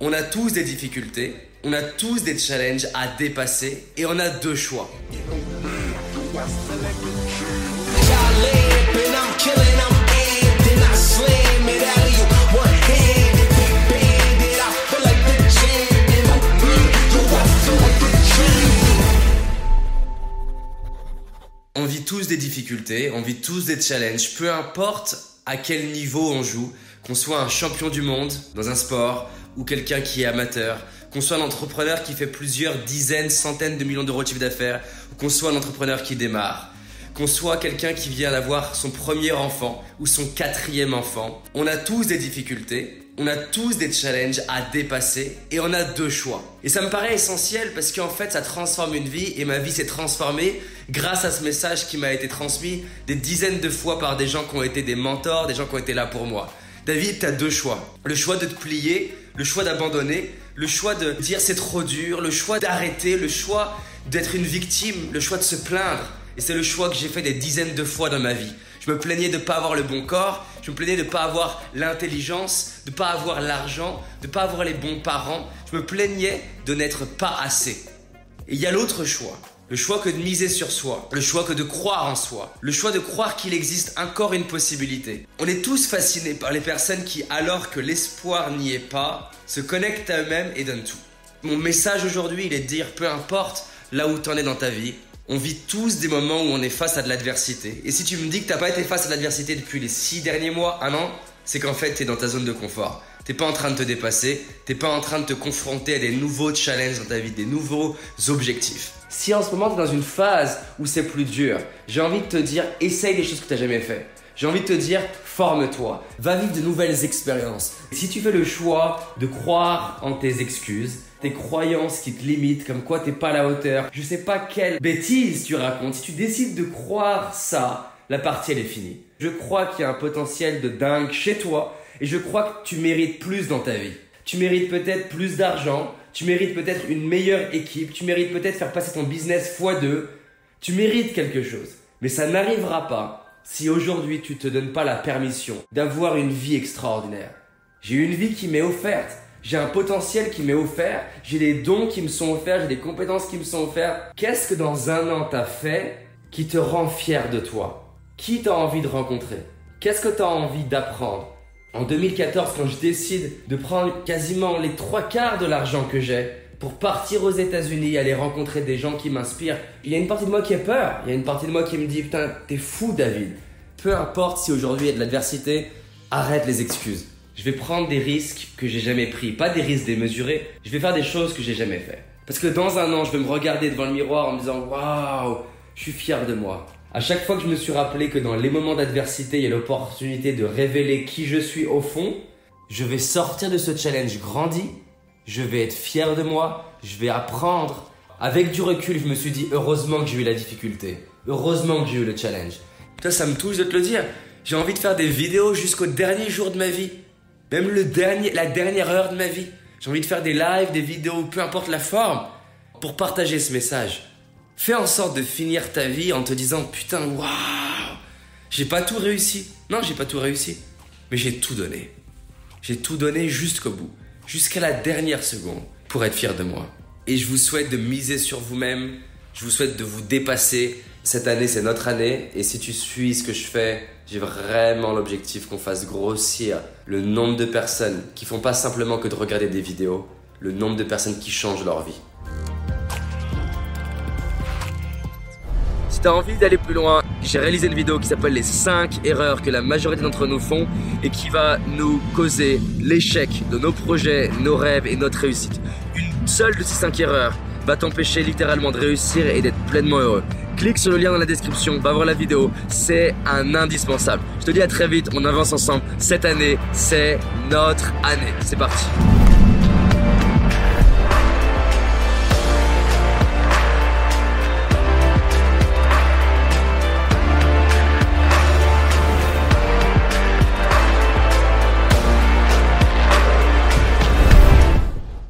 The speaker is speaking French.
On a tous des difficultés, on a tous des challenges à dépasser et on a deux choix. On vit tous des difficultés, on vit tous des challenges, peu importe à quel niveau on joue, qu'on soit un champion du monde dans un sport ou quelqu'un qui est amateur, qu'on soit un entrepreneur qui fait plusieurs dizaines, centaines de millions d'euros de chiffre d'affaires, ou qu'on soit un entrepreneur qui démarre, qu'on soit quelqu'un qui vient d'avoir son premier enfant ou son quatrième enfant, on a tous des difficultés, on a tous des challenges à dépasser et on a deux choix. Et ça me paraît essentiel parce qu'en fait ça transforme une vie et ma vie s'est transformée grâce à ce message qui m'a été transmis des dizaines de fois par des gens qui ont été des mentors, des gens qui ont été là pour moi. David, tu as deux choix. Le choix de te plier, le choix d'abandonner, le choix de dire c'est trop dur, le choix d'arrêter, le choix d'être une victime, le choix de se plaindre. Et c'est le choix que j'ai fait des dizaines de fois dans ma vie. Je me plaignais de ne pas avoir le bon corps, je me plaignais de ne pas avoir l'intelligence, de ne pas avoir l'argent, de ne pas avoir les bons parents. Je me plaignais de n'être pas assez. Et il y a l'autre choix. Le choix que de miser sur soi, le choix que de croire en soi, le choix de croire qu'il existe encore une possibilité. On est tous fascinés par les personnes qui, alors que l'espoir n'y est pas, se connectent à eux-mêmes et donnent tout. Mon message aujourd'hui, il est de dire, peu importe là où tu en es dans ta vie, on vit tous des moments où on est face à de l'adversité. Et si tu me dis que t'as pas été face à l'adversité depuis les six derniers mois, un an, c'est qu'en fait tu es dans ta zone de confort. T'es pas en train de te dépasser, t'es pas en train de te confronter à des nouveaux challenges dans ta vie, des nouveaux objectifs. Si en ce moment tu es dans une phase où c'est plus dur, j'ai envie de te dire essaye des choses que tu n'as jamais fait. J'ai envie de te dire forme-toi, va vivre de nouvelles expériences. Si tu fais le choix de croire en tes excuses, tes croyances qui te limitent, comme quoi t'es pas à la hauteur, je sais pas quelle bêtise tu racontes, si tu décides de croire ça, la partie elle est finie. Je crois qu'il y a un potentiel de dingue chez toi et je crois que tu mérites plus dans ta vie. Tu mérites peut-être plus d'argent, tu mérites peut-être une meilleure équipe, tu mérites peut-être faire passer ton business x2, tu mérites quelque chose. Mais ça n'arrivera pas si aujourd'hui tu te donnes pas la permission d'avoir une vie extraordinaire. J'ai une vie qui m'est offerte, j'ai un potentiel qui m'est offert, j'ai des dons qui me sont offerts, j'ai des compétences qui me sont offertes. Qu'est-ce que dans un an t'as fait qui te rend fier de toi? Qui t'as envie de rencontrer? Qu'est-ce que t'as envie d'apprendre? En 2014, quand je décide de prendre quasiment les trois quarts de l'argent que j'ai pour partir aux États-Unis, aller rencontrer des gens qui m'inspirent, il y a une partie de moi qui a peur. Il y a une partie de moi qui me dit Putain, t'es fou, David. Peu importe si aujourd'hui il y a de l'adversité, arrête les excuses. Je vais prendre des risques que j'ai jamais pris, pas des risques démesurés. Je vais faire des choses que j'ai jamais fait. Parce que dans un an, je vais me regarder devant le miroir en me disant Waouh, je suis fier de moi. À chaque fois que je me suis rappelé que dans les moments d'adversité, il y a l'opportunité de révéler qui je suis au fond, je vais sortir de ce challenge grandi, je vais être fier de moi, je vais apprendre. Avec du recul, je me suis dit heureusement que j'ai eu la difficulté, heureusement que j'ai eu le challenge. Toi, ça me touche de te le dire. J'ai envie de faire des vidéos jusqu'au dernier jour de ma vie, même le dernier, la dernière heure de ma vie. J'ai envie de faire des lives, des vidéos, peu importe la forme, pour partager ce message. Fais en sorte de finir ta vie en te disant putain, waouh, j'ai pas tout réussi. Non, j'ai pas tout réussi, mais j'ai tout donné. J'ai tout donné jusqu'au bout, jusqu'à la dernière seconde pour être fier de moi. Et je vous souhaite de miser sur vous-même, je vous souhaite de vous dépasser. Cette année, c'est notre année, et si tu suis ce que je fais, j'ai vraiment l'objectif qu'on fasse grossir le nombre de personnes qui font pas simplement que de regarder des vidéos, le nombre de personnes qui changent leur vie. Tu as envie d'aller plus loin, j'ai réalisé une vidéo qui s'appelle les 5 erreurs que la majorité d'entre nous font et qui va nous causer l'échec de nos projets, nos rêves et notre réussite. Une seule de ces 5 erreurs va t'empêcher littéralement de réussir et d'être pleinement heureux. Clique sur le lien dans la description, va voir la vidéo, c'est un indispensable. Je te dis à très vite, on avance ensemble. Cette année, c'est notre année. C'est parti.